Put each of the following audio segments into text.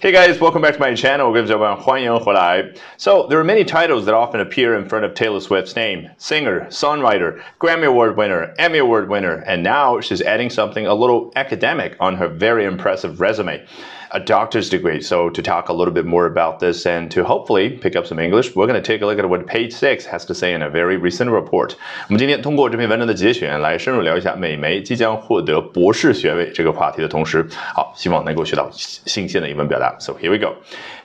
Hey guys, welcome back to my channel. So there are many titles that often appear in front of Taylor Swift's name. Singer, songwriter, Grammy Award winner, Emmy Award winner, and now she's adding something a little academic on her very impressive resume A doctor's degree. So, to talk a little bit more about this and to hopefully pick up some English, we're going to take a look at what page six has to say in a very recent report. 我们今天通过这篇文章的节选来深入聊一下美媒即将获得博士学位这个话题的同时，好，希望能够学到新鲜的英文表达。So here we go.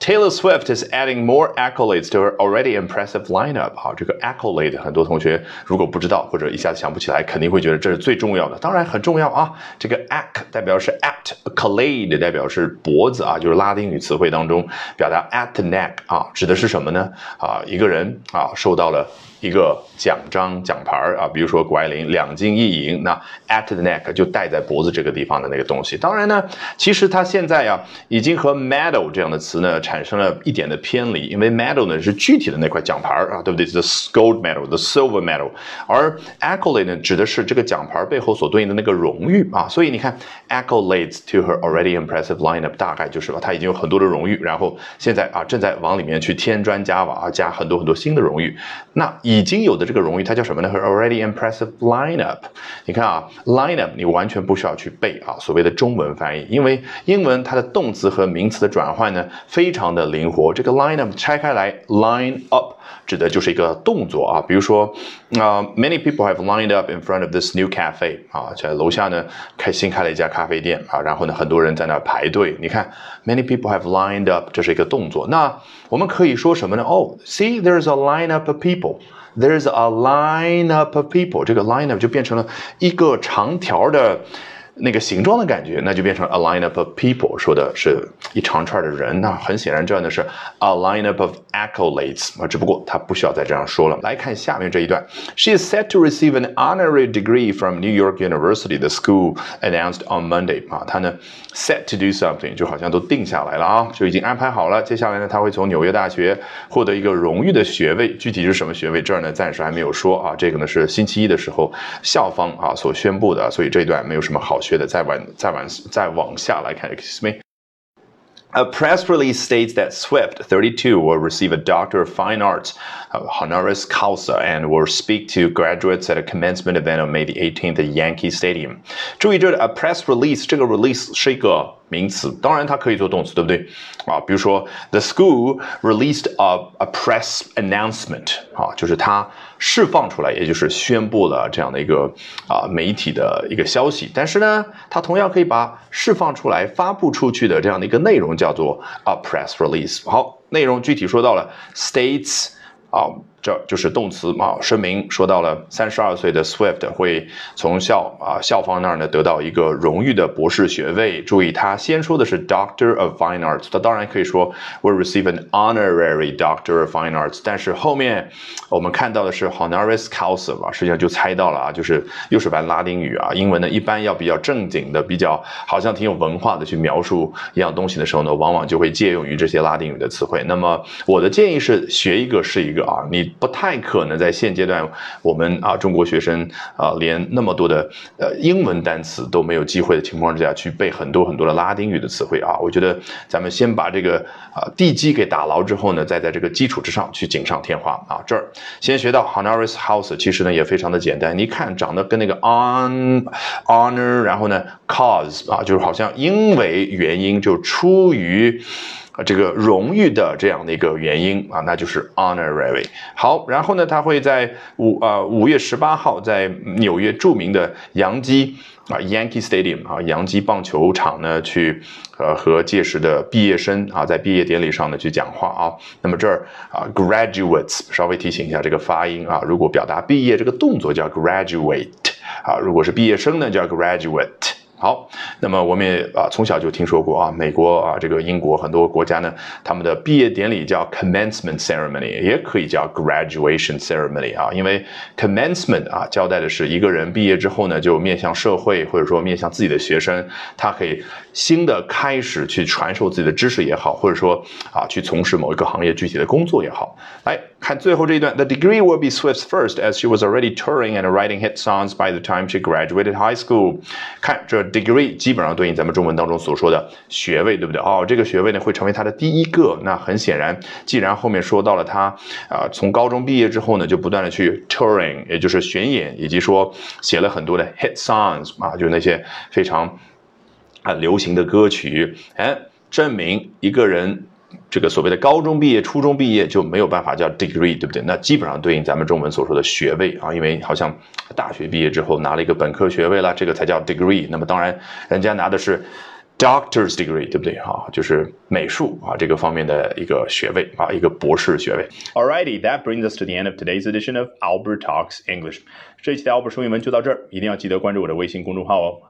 Taylor Swift is adding more accolades to her already impressive lineup。好，这个 accolade 很多同学如果不知道或者一下子想不起来，肯定会觉得这是最重要的。当然很重要啊。这个 ac 代表是 at，accolade 代表是脖子啊，就是拉丁语词汇当中表达 at the neck 啊，指的是什么呢？啊，一个人啊受到了。一个奖章奖牌啊，比如说谷爱凌两金一银，那 at the neck 就戴在脖子这个地方的那个东西。当然呢，其实它现在呀，已经和 medal 这样的词呢产生了一点的偏离，因为 medal 呢是具体的那块奖牌啊，对不对？The gold medal，the silver medal，而 accolade 呢指的是这个奖牌背后所对应的那个荣誉啊。所以你看，accolades to her already impressive lineup，大概就是吧，她已经有很多的荣誉，然后现在啊正在往里面去添砖加瓦啊，加很多很多新的荣誉。那已经有的这个荣誉，它叫什么呢？Already impressive lineup。你看啊，lineup 你完全不需要去背啊，所谓的中文翻译，因为英文它的动词和名词的转换呢非常的灵活。这个 lineup 拆开来，line up 指的就是一个动作啊，比如说啊，many people have lined up in front of this new cafe 啊，在楼下呢开新开了一家咖啡店啊，然后呢很多人在那排队。你看，many people have lined up，这是一个动作。那我们可以说什么呢？哦，see there's a lineup of people。There's a lineup of people，这个 lineup 就变成了一个长条的。那个形状的感觉，那就变成 a lineup of people，说的是一长串的人。那很显然，这样的是 a lineup of accolades 啊，只不过他不需要再这样说了。来看下面这一段，She is set to receive an honorary degree from New York University. The school announced on Monday. 啊，他呢 set to do something，就好像都定下来了啊，就已经安排好了。接下来呢，他会从纽约大学获得一个荣誉的学位，具体是什么学位，这儿呢暂时还没有说啊。这个呢是星期一的时候校方啊所宣布的，所以这一段没有什么好。学的再往再往再往下来看，excuse me。A press release states that Swift, 32, will receive a Doctor of Fine Arts uh, honoris causa and will speak to graduates at a commencement event on May the 18th at Yankee Stadium. 注意这 a press release 这个 release 是一个 名词，当然它可以做动词，对不对？啊，比如说 the school released a a press announcement 啊，就是它释放出来，也就是宣布了这样的一个啊媒体的一个消息。但是呢，它同样可以把释放出来、发布出去的这样的一个内容叫做 a press release。好，内容具体说到了 states 啊。这就是动词啊，声明说到了三十二岁的 Swift 会从校啊校方那儿呢得到一个荣誉的博士学位。注意，他先说的是 Doctor of Fine Arts，他当然可以说 will receive an honorary Doctor of Fine Arts，但是后面我们看到的是 honoris causa 啊，实际上就猜到了啊，就是又是玩拉丁语啊。英文呢一般要比较正经的，比较好像挺有文化的去描述一样东西的时候呢，往往就会借用于这些拉丁语的词汇。那么我的建议是学一个是一个啊，你。不太可能在现阶段，我们啊中国学生啊连那么多的呃英文单词都没有机会的情况之下去背很多很多的拉丁语的词汇啊，我觉得咱们先把这个啊地基给打牢之后呢，再在这个基础之上去锦上添花啊。这儿先学到 honoris house，其实呢也非常的简单，你看长得跟那个 on honor，然后呢 cause 啊，就是好像因为原因就出于。这个荣誉的这样的一个原因啊，那就是 honorary。好，然后呢，他会在五啊五月十八号在纽约著名的洋基啊 Yankee Stadium 啊洋基棒球场呢去呃和届时的毕业生啊在毕业典礼上呢去讲话啊。那么这儿啊 graduates 稍微提醒一下这个发音啊，如果表达毕业这个动作叫 graduate 啊，如果是毕业生呢叫 graduate。好，那么我们也啊从小就听说过啊，美国啊这个英国很多国家呢，他们的毕业典礼叫 commencement ceremony，也可以叫 graduation ceremony 啊，因为 commencement 啊交代的是一个人毕业之后呢，就面向社会或者说面向自己的学生，他可以新的开始去传授自己的知识也好，或者说啊去从事某一个行业具体的工作也好。来看最后这一段，The degree will be Swift's first as she was already touring and writing hit songs by the time she graduated high school。看这。Degree 基本上对应咱们中文当中所说的学位，对不对？哦，这个学位呢会成为他的第一个。那很显然，既然后面说到了他啊，从高中毕业之后呢，就不断的去 touring，也就是巡演，以及说写了很多的 hit songs 啊，就是那些非常啊流行的歌曲，哎，证明一个人。这个所谓的高中毕业、初中毕业就没有办法叫 degree，对不对？那基本上对应咱们中文所说的学位啊，因为好像大学毕业之后拿了一个本科学位了，这个才叫 degree。那么当然，人家拿的是 doctor's degree，对不对？哈，就是美术啊这个方面的一个学位啊，一个博士学位。Alrighty, that brings us to the end of today's edition of Albert Talks English。这一期的 Albert 说英文就到这儿，一定要记得关注我的微信公众号哦。